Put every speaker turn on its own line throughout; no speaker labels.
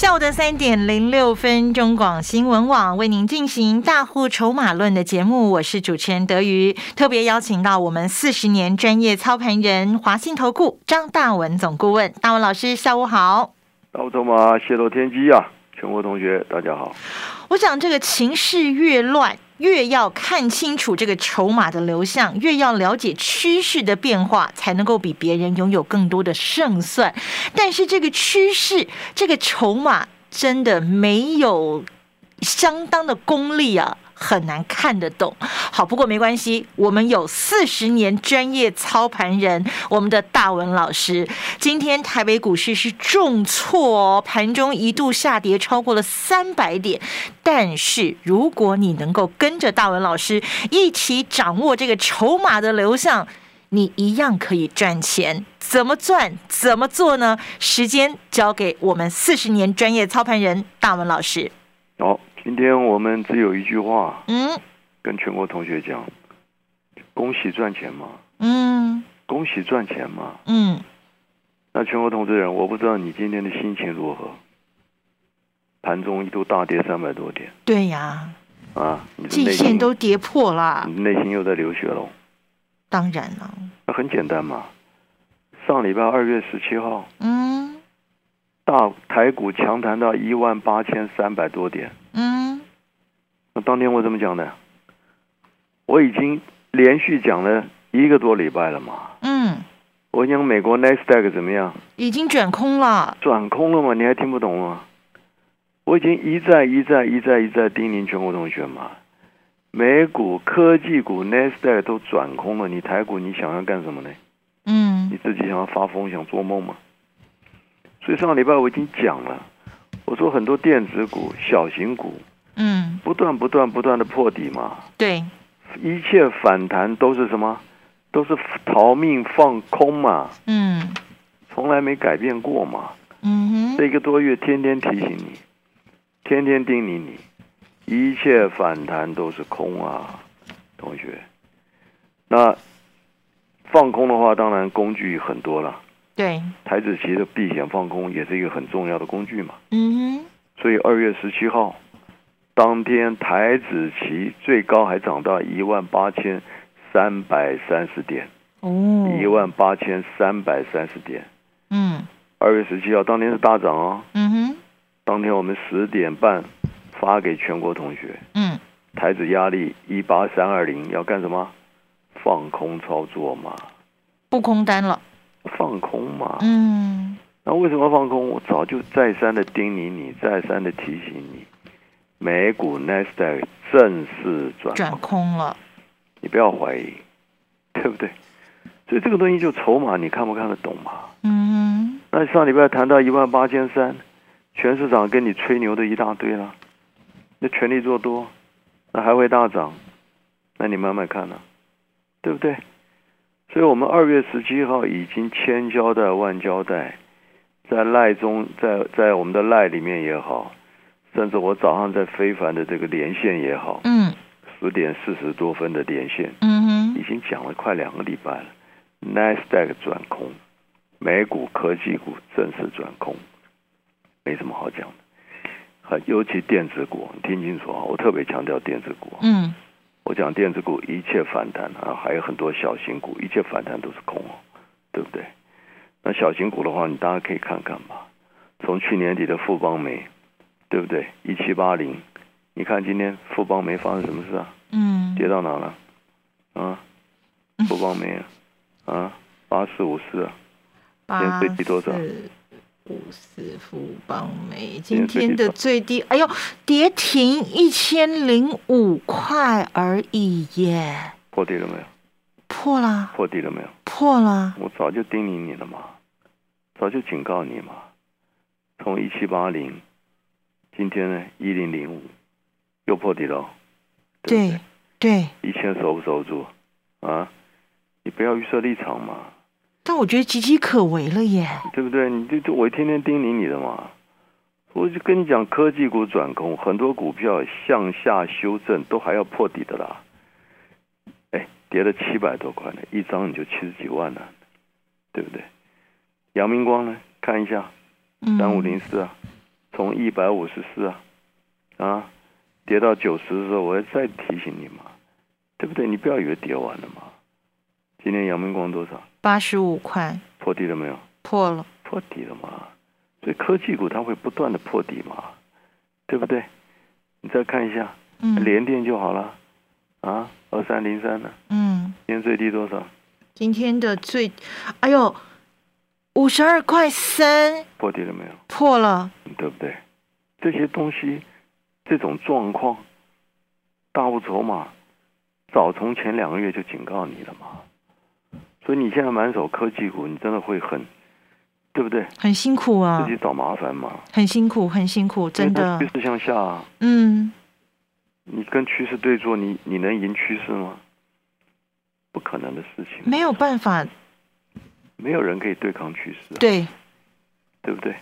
下午的三点零六分，中广新闻网为您进行大户筹码论的节目，我是主持人德瑜，特别邀请到我们四十年专业操盘人华信投顾张大文总顾问，大文老师，下午好。
大户筹码泄露天机啊！全国同学大家好。
我想这个情势越乱。越要看清楚这个筹码的流向，越要了解趋势的变化，才能够比别人拥有更多的胜算。但是这个趋势，这个筹码真的没有相当的功力啊。很难看得懂。好，不过没关系，我们有四十年专业操盘人，我们的大文老师。今天台北股市是重挫哦，盘中一度下跌超过了三百点。但是如果你能够跟着大文老师一起掌握这个筹码的流向，你一样可以赚钱。怎么赚？怎么做呢？时间交给我们四十年专业操盘人大文老师。
好。今天我们只有一句话，嗯，跟全国同学讲，恭喜赚钱嘛，嗯，恭喜赚钱嘛，嗯，那全国同志人，我不知道你今天的心情如何，盘中一度大跌三百多点，
对呀，啊，季线都跌破了，
你内心又在流血喽，
当然了，
那很简单嘛，上礼拜二月十七号，嗯。大台股强弹到一万八千三百多点。嗯，那当天我怎么讲的？我已经连续讲了一个多礼拜了嘛。嗯，我讲美国 Nasdaq 怎么样？
已经转空了。
转空了吗？你还听不懂吗？我已经一再一再一再一再叮咛全国同学嘛。美股科技股 Nasdaq 都转空了，你台股你想要干什么呢？嗯，你自己想要发疯想做梦吗？所以上个礼拜我已经讲了，我说很多电子股、小型股，嗯，不断不断不断的破底嘛，
对，
一切反弹都是什么？都是逃命放空嘛，嗯，从来没改变过嘛，嗯哼，这一个多月天天提醒你，天天叮咛你，一切反弹都是空啊，同学，那放空的话，当然工具很多了。
对，
台子期的避险放空也是一个很重要的工具嘛。嗯哼。所以二月十七号当天，台子期最高还涨到一万八千三百三十点。哦。一万八千三百三十点。嗯。二月十七号当天是大涨哦。嗯哼。当天我们十点半发给全国同学。嗯。台子压力一八三二零，要干什么？放空操作嘛。
不空单了。
放空嘛，嗯，那为什么放空？我早就再三的叮咛你，再三的提醒你，美股 Nasdaq 正式转
转空了，
你不要怀疑，对不对？所以这个东西就筹码，你看不看得懂嘛？嗯，那上礼拜谈到一万八千三，全市场跟你吹牛的一大堆了，那全力做多，那还会大涨，那你慢慢看呢，对不对？所以我们二月十七号已经千交代万交代，在赖中，在在我们的赖里面也好，甚至我早上在非凡的这个连线也好，嗯，十点四十多分的连线，嗯哼，已经讲了快两个礼拜了。Nasdaq 转空，美股科技股正式转空，没什么好讲的。尤其电子股，你听清楚啊，我特别强调电子股，嗯。我讲电子股一切反弹啊，还有很多小型股，一切反弹都是空哦，对不对？那小型股的话，你大家可以看看吧。从去年底的富邦煤，对不对？一七八零，你看今天富邦煤发生什么事啊？嗯，跌到哪了？啊，富邦煤啊，八四五四啊，今天最低多少？
五四富邦煤今天的最低，哎呦，跌停一千零五块而已耶！
破底了没有？
破了。
破底了没有？
破了。
我早就叮咛你了嘛，早就警告你嘛。从一七八零，今天呢一零零五，又破底了。
对对。
一千守不守住？啊？你不要预设立场嘛。
但我觉得岌岌可危了耶，
对不对？你就就我天天叮咛你的嘛，我就跟你讲，科技股转空，很多股票向下修正都还要破底的啦。哎，跌了七百多块呢，一张你就七十几万了，对不对？阳明光呢？看一下，三五零四啊，从一百五十四啊，啊，跌到九十的时候，我要再提醒你嘛，对不对？你不要以为跌完了嘛。今天阳明光多少？
八十五块。
破底了没有？
破了。
破底了嘛？所以科技股它会不断的破底嘛，对不对？你再看一下，嗯，连电就好了，啊，二三零三呢？嗯。今天最低多少？
今天的最，哎呦，五十二块三。
破底了没有？
破了，
对不对？这些东西，这种状况，大物筹码，早从前两个月就警告你了嘛。所以你现在满手科技股，你真的会很，对不对？
很辛苦啊，
自己找麻烦嘛。
很辛苦，很辛苦，真的。
趋势向下，啊嗯，你跟趋势对坐，你你能赢趋势吗？不可能的事情。
没有办法，
没有人可以对抗趋势。
啊对，
对不对？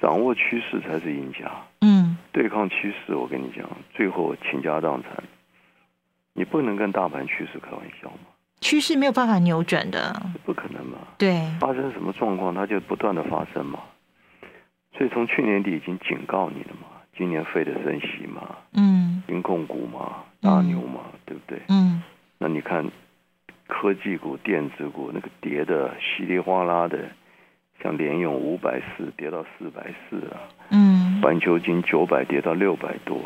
掌握趋势才是赢家。嗯，对抗趋势，我跟你讲，最后倾家荡产。你不能跟大盘趋势开玩笑嘛。
趋势没有办法扭转的，
不可能嘛？
对，
发生什么状况，它就不断的发生嘛。所以从去年底已经警告你了嘛，今年费的升息嘛，嗯，银控股嘛，大牛嘛，对不对？嗯，那你看科技股、电子股那个跌的稀里哗啦的，像联用五百四跌到四百四啊，嗯，环球金九百跌到六百多，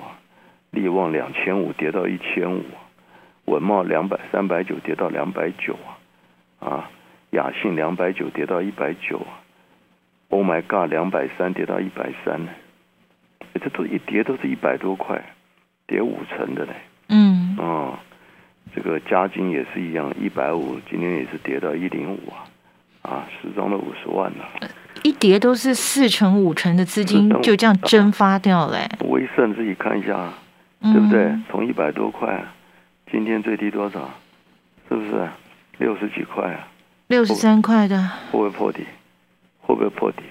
力旺两千五跌到一千五。文茂两百三百九跌到两百九啊，啊，雅信两百九跌到一百九啊，Oh my God，两百三跌到一百三呢，这都一跌都是一百多块，跌五成的嘞。嗯，哦，这个嘉金也是一样，一百五，今天也是跌到一零五啊，啊，十张都五十万了。
一跌都是四成五成的资金就这样蒸发掉了。
威盛自己看一下，对不对？从一百多块。今天最低多少？是不是六十几块啊？
六十三块的。
会不会破底？会不会破底？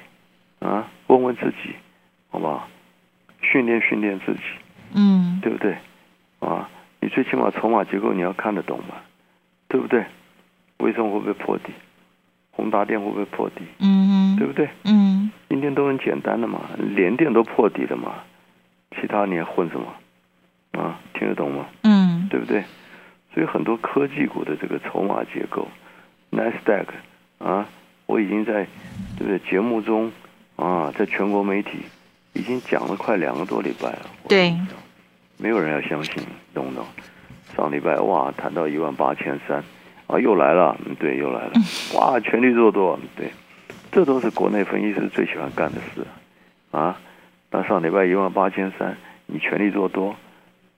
啊？问问自己，好不好？训练训练自己，嗯，对不对？啊，你最起码筹码结构你要看得懂嘛，对不对？为什么会不会破底？宏达电会不会破底？嗯，对不对？嗯，今天都很简单的嘛，连电都破底了嘛，其他你还混什么？啊，听得懂吗？嗯，对不对？所以很多科技股的这个筹码结构，Nasdaq 啊，我已经在对不对节目中啊，在全国媒体已经讲了快两个多礼拜了。
对，
没有人要相信，懂不懂？上礼拜哇，谈到一万八千三，啊，又来了，嗯，对，又来了，哇，全力做多，对，这都是国内分析师最喜欢干的事啊。那上礼拜一万八千三，你全力做多。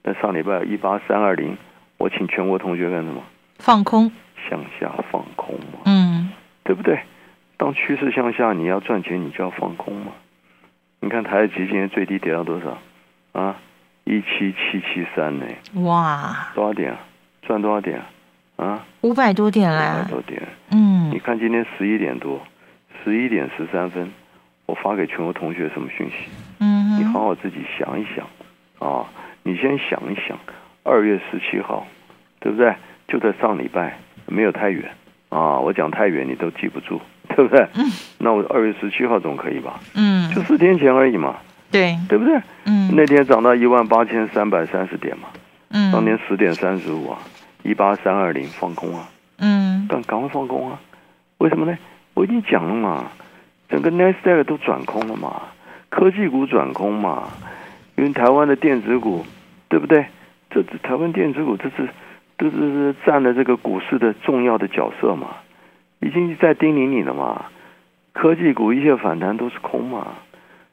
那上礼拜一八三二零，我请全国同学干什么？
放空，
向下放空嘛。嗯，对不对？当趋势向下，你要赚钱，你就要放空嘛。你看台积今天最低跌到多少？啊，一七七七三呢。哇，多少点啊？赚多少点啊？啊，
五百多点嘞。
五百多点。嗯，你看今天十一点多，十一点十三分，我发给全国同学什么讯息？嗯，你好好自己想一想啊。你先想一想，二月十七号，对不对？就在上礼拜，没有太远啊。我讲太远，你都记不住，对不对？嗯。那我二月十七号总可以吧？嗯。就四天前而已嘛。
对。
对不对？嗯。那天涨到一万八千三百三十点嘛。嗯。当天十点三十五啊，一八三二零放空啊。嗯。赶赶快放空啊！为什么呢？我已经讲了嘛，整个 Nasdaq 都转空了嘛，科技股转空嘛。因为台湾的电子股，对不对？这台湾电子股，这是都是占了这个股市的重要的角色嘛，已经在叮咛你了嘛。科技股一切反弹都是空嘛，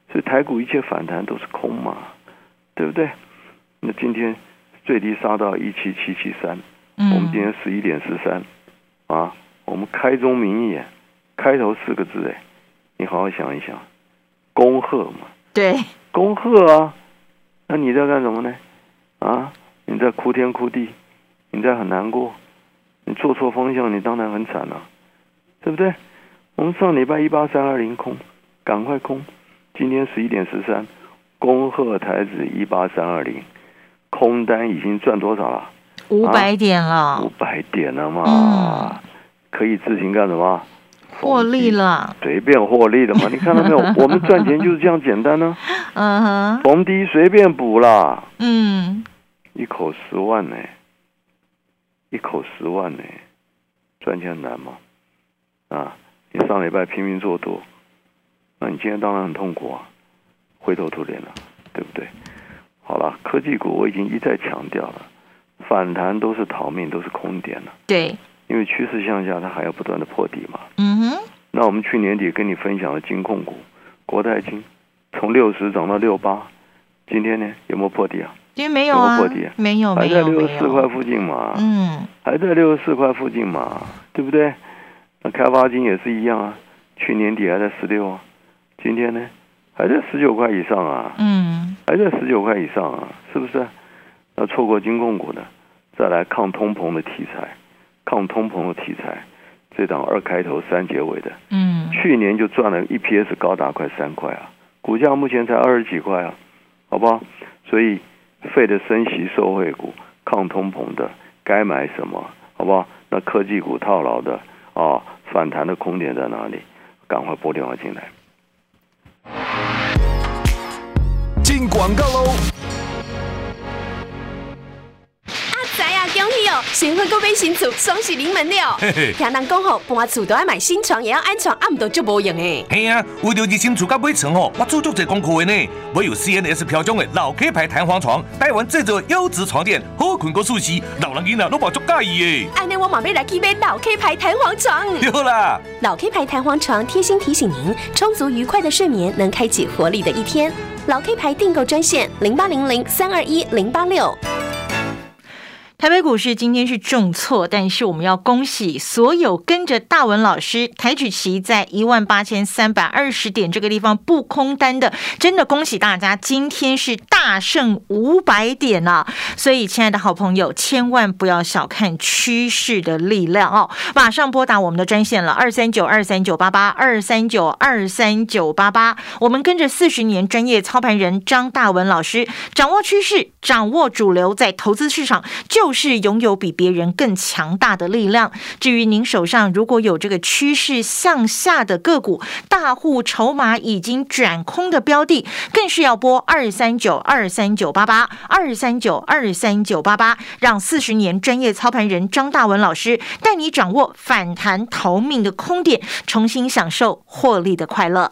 所以台股一切反弹都是空嘛，对不对？那今天最低杀到一七七七三，我们今天十一点十三，啊，我们开宗明义，开头四个字哎，你好好想一想，恭贺嘛，
对，
恭贺啊。那你在干什么呢？啊，你在哭天哭地，你在很难过，你做错方向，你当然很惨了，对不对？我们上礼拜一八三二零空，赶快空。今天十一点十三，恭贺台子一八三二零，空单已经赚多少了？
五百点了。
五百点了嘛？可以自行干什么？
获利了。
随便获利了嘛？你看到没有？我们赚钱就是这样简单呢。嗯哼。逢低随便补啦。嗯。一口十万呢？一口十万呢？赚钱难吗？啊！你上礼拜拼命做多。那你今天当然很痛苦啊，灰头土脸了，对不对？好了，科技股我已经一再强调了，反弹都是逃命，都是空点了。
对，
因为趋势向下，它还要不断的破底嘛。嗯哼。那我们去年底跟你分享的金控股，国泰金从六十涨到六八，今天呢有没有破底啊？
今天没有啊，
破底，
没有，
还在六十四块附近嘛。嗯，还在六十四块附近嘛，对不对？那开发金也是一样啊，去年底还在十六啊。今天呢，还在十九块以上啊，嗯，还在十九块以上啊，是不是？那错过金控股的，再来抗通膨的题材，抗通膨的题材，这档二开头三结尾的，嗯，去年就赚了 EPS 高达快三块啊，股价目前才二十几块啊，好不好？所以费的升息受惠股，抗通膨的该买什么？好不好？那科技股套牢的啊，反弹的空点在哪里？赶快拨电话进来。
进广告喽！
新婚购买新厝，双喜临门了。听人讲吼，搬厝都要买新床，也要安床，暗都就无用诶。
嘿啊，为了日新厝甲买床吼，我做足侪功课的呢。我有 CNS 飘中的老 K 牌弹簧床，台湾制作优质床垫，好困个舒适，老人囡仔都把足介意诶。
安尼我马上来去买老 K 牌弹簧床。
对啦，
老 K 牌弹簧床贴心提醒您，充足愉快的睡眠能开启活力的一天。老 K 牌订购专线零八零零三二一零八六。
台北股市今天是重挫，但是我们要恭喜所有跟着大文老师台举旗在一万八千三百二十点这个地方不空单的，真的恭喜大家，今天是大胜五百点啊！所以，亲爱的好朋友，千万不要小看趋势的力量哦！马上拨打我们的专线了，二三九二三九八八二三九二三九八八，我们跟着四十年专业操盘人张大文老师，掌握趋势，掌握主流，在投资市场就。是拥有比别人更强大的力量。至于您手上如果有这个趋势向下的个股，大户筹码已经转空的标的，更是要拨二三九二三九八八二三九二三九八八，让四十年专业操盘人张大文老师带你掌握反弹逃命的空点，重新享受获利的快乐。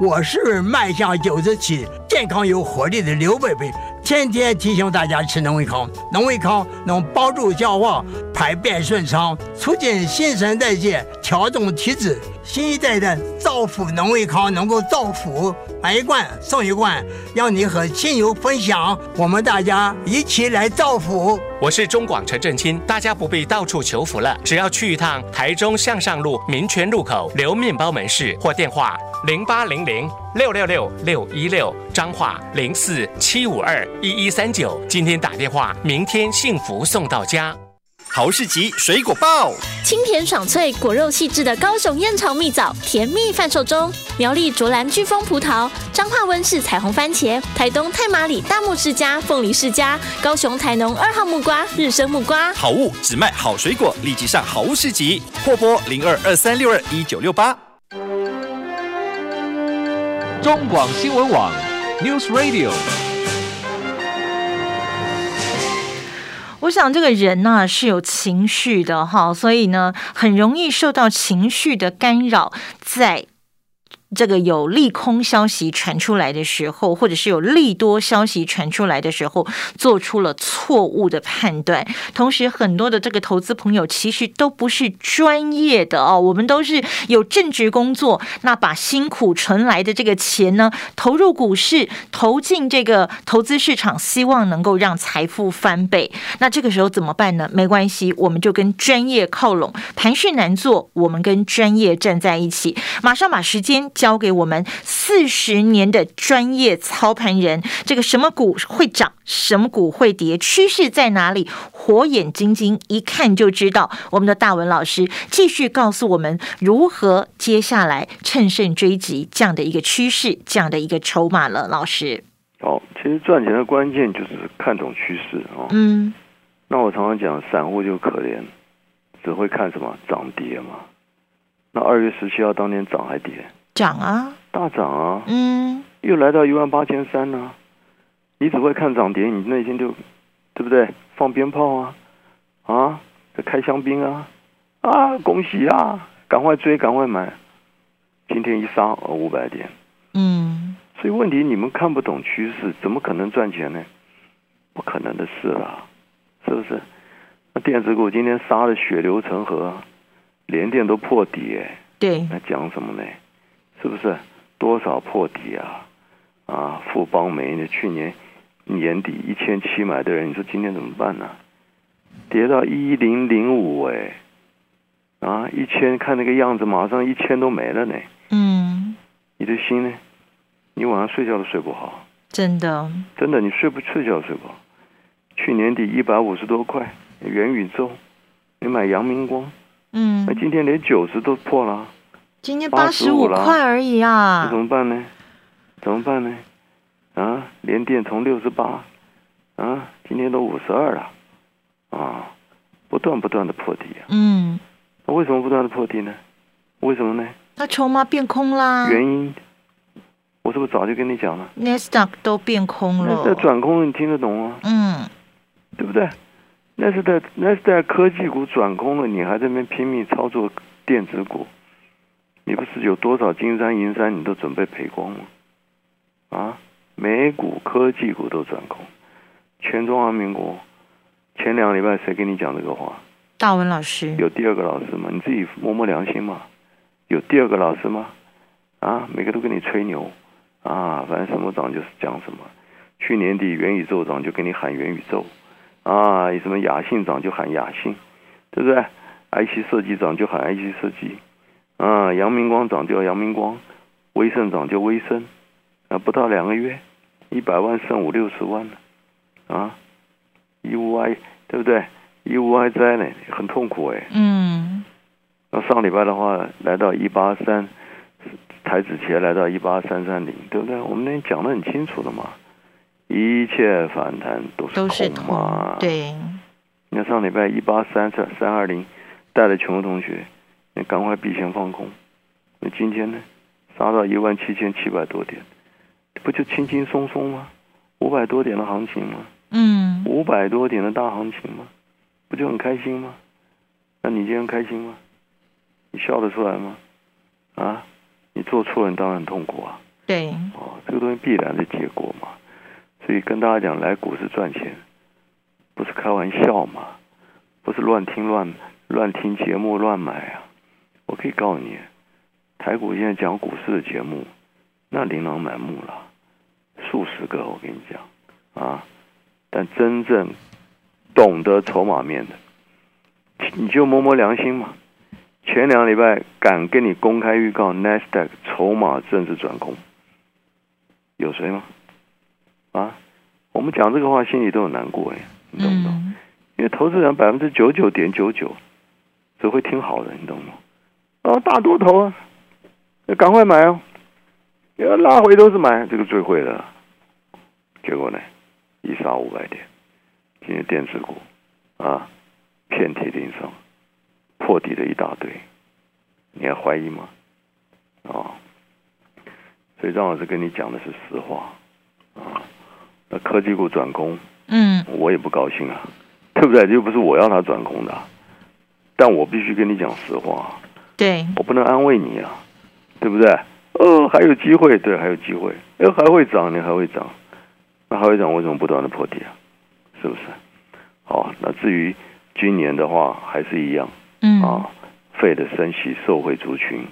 我是迈向九十七、健康有活力的刘贝贝，天天提醒大家吃能胃康，能胃康能帮助消化、排便顺畅，促进新陈代谢，调动体质。新一代的造福农卫康能够造福，买一罐送一罐，让你和亲友分享，我们大家一起来造福。
我是中广陈振清，大家不必到处求福了，只要去一趟台中向上路民权路口刘面包门市，或电话零八零零六六六六一六，彰化零四七五二一一三九，今天打电话，明天幸福送到家。
豪士集水果报，
清甜爽脆、果肉细致的高雄燕巢蜜枣甜蜜贩售中；苗栗卓兰飓风葡萄、彰化温室彩虹番茄、台东太马里大木世家凤梨世家、高雄台农二号木瓜日升木瓜，
好物只卖好水果，立即上豪士集，或拨零二二三六二一九六八。
中广新闻网，News Radio。
我想这个人呢是有情绪的哈，所以呢很容易受到情绪的干扰，在。这个有利空消息传出来的时候，或者是有利多消息传出来的时候，做出了错误的判断。同时，很多的这个投资朋友其实都不是专业的哦，我们都是有正职工作，那把辛苦存来的这个钱呢，投入股市，投进这个投资市场，希望能够让财富翻倍。那这个时候怎么办呢？没关系，我们就跟专业靠拢。盘势难做，我们跟专业站在一起。马上把时间交给我们四十年的专业操盘人。这个什么股会涨，什么股会跌，趋势在哪里？火眼金睛一看就知道。我们的大文老师继续告诉我们如何接下来趁胜追击这样的一个趋势，这样的一个筹码了。老师，
好，其实赚钱的关键就是看懂趋势啊。嗯。那我常常讲，散户就可怜，只会看什么涨跌嘛。那二月十七号当天涨还跌？
涨啊，
大涨啊。嗯，又来到一万八千三呢。你只会看涨跌，你内心就对不对？放鞭炮啊，啊，开香槟啊，啊，恭喜啊，赶快追，赶快买。今天一杀，五百点。嗯。所以问题，你们看不懂趋势，怎么可能赚钱呢？不可能的事啦。是不是？那电子股今天杀的血流成河，连电都破底哎。
对。
那讲什么呢？是不是？多少破底啊？啊，富邦煤的去年年底一千七买的人，你说今天怎么办呢？跌到一零零五哎，啊，一千看那个样子，马上一千都没了呢。嗯。你的心呢？你晚上睡觉都睡不好。
真的。
真的，你睡不睡觉睡不好。去年底一百五十多块，元宇宙，你买阳明光，嗯，那今天连九十都破了，
今天八十五块而已啊，
那怎么办呢？怎么办呢？啊，连电从六十八，啊，今天都五十二了，啊，不断不断的破底啊，嗯，那为什么不断的破底呢？为什么呢？
那筹码变空啦，
原因，我是不是早就跟你讲了
？Nasdaq 都变空了，
那转空你听得懂吗？嗯。对不对？那是在那是在科技股转空了，你还在那边拼命操作电子股，你不是有多少金山银山你都准备赔光吗？啊，美股科技股都转空，全中华民国前两个礼拜谁跟你讲这个话？
大文老师
有第二个老师吗？你自己摸摸良心嘛，有第二个老师吗？啊，每个都跟你吹牛啊，反正什么涨就是讲什么。去年底元宇宙涨就给你喊元宇宙。啊，什么雅信涨就喊雅信，对不对？IC 设计涨就喊 IC 设计，啊，阳明光涨就阳明光，威盛涨就威盛，啊，不到两个月，一百万剩五六十万了，啊，一无哀，对不对？一无哀哉呢，很痛苦哎。嗯。那上礼拜的话，来到一八三，台子前来到一八三三零，对不对？我们那天讲的很清楚了嘛。一切反弹都是空嘛？
对。
你看上礼拜一八三三三二零，带了全国同学，你赶快避险放空。那今天呢，杀到一万七千七百多点，不就轻轻松松吗？五百多点的行情吗？嗯。五百多点的大行情吗？不就很开心吗？那你今天开心吗？你笑得出来吗？啊？你做错了，你当然很痛苦啊。
对。
哦，这个东西必然的结果嘛。所以跟大家讲，来股市赚钱，不是开玩笑嘛？不是乱听乱乱听节目乱买啊！我可以告诉你，台股现在讲股市的节目，那琳琅满目了，数十个。我跟你讲啊，但真正懂得筹码面的，你就摸摸良心嘛。前两个礼拜敢跟你公开预告 n e s t a q 筹码正式转空，有谁吗？啊，我们讲这个话心里都有难过哎，你懂不懂？因为投资人百分之九九点九九只会听好的，你懂吗？哦，大多头啊，要赶快买哦，要拉回都是买，这个最会的。结果呢，一杀五百点，今天电子股啊，遍体鳞伤，破底的一大堆，你还怀疑吗？啊，所以张老师跟你讲的是实话啊。那科技股转空，嗯，我也不高兴啊，对不对？又不是我要它转空的，但我必须跟你讲实话，
对，
我不能安慰你啊，对不对？哦，还有机会，对，还有机会，哎，还会涨，你还会涨，那还会涨，为什么不断的破底啊？是不是？好，那至于今年的话，还是一样，嗯啊，费的升息、受惠族群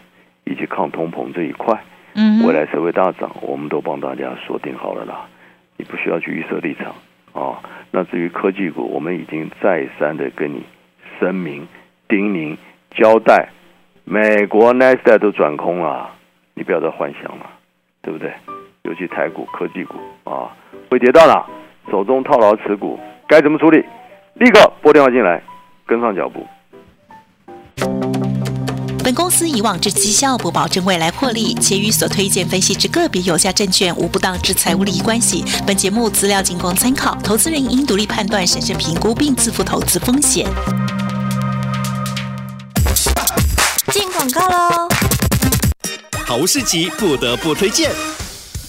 以及抗通膨这一块，嗯，未来谁会大涨，我们都帮大家锁定好了啦，你不需要去预设立场啊。那至于科技股，我们已经再三的跟你声明、叮咛、交代，美国 n e s t 都转空了。你不要再幻想了，对不对？尤其台股、科技股啊，会跌到哪？手中套牢持股该怎么处理？立刻拨电话进来，跟上脚步。
本公司以往之绩效不保证未来获利，且与所推荐分析之个别有价证券无不当之财务利益关系。本节目资料仅供参考，投资人应独立判断、审慎评估并自负投资风险。
广告喽！
好市集不得不推荐。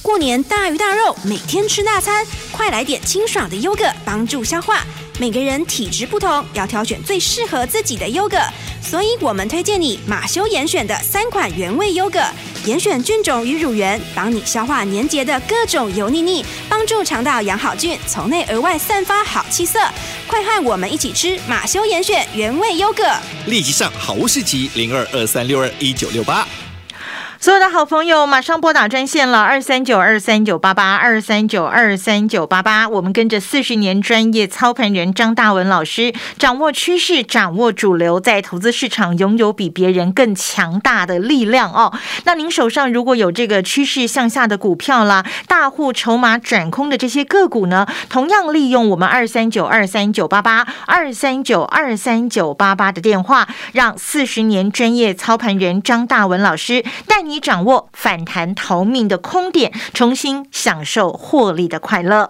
过年大鱼大肉，每天吃大餐，快来点清爽的优格，帮助消化。每个人体质不同，要挑选最适合自己的优格，所以我们推荐你马修严选的三款原味优格，严选菌种与乳源，帮你消化粘结的各种油腻腻，帮助肠道养好菌，从内而外散发好气色。快和我们一起吃马修严选原味优格，
立即上好物市集零二二三六二一九六八。
所有的好朋友，马上拨打专线了，二三九二三九八八二三九二三九八八。我们跟着四十年专业操盘人张大文老师，掌握趋势，掌握主流，在投资市场拥有比别人更强大的力量哦。那您手上如果有这个趋势向下的股票啦，大户筹码转空的这些个股呢，同样利用我们二三九二三九八八二三九二三九八八的电话，让四十年专业操盘人张大文老师带你。你掌握反弹逃命的空点，重新享受获利的快乐。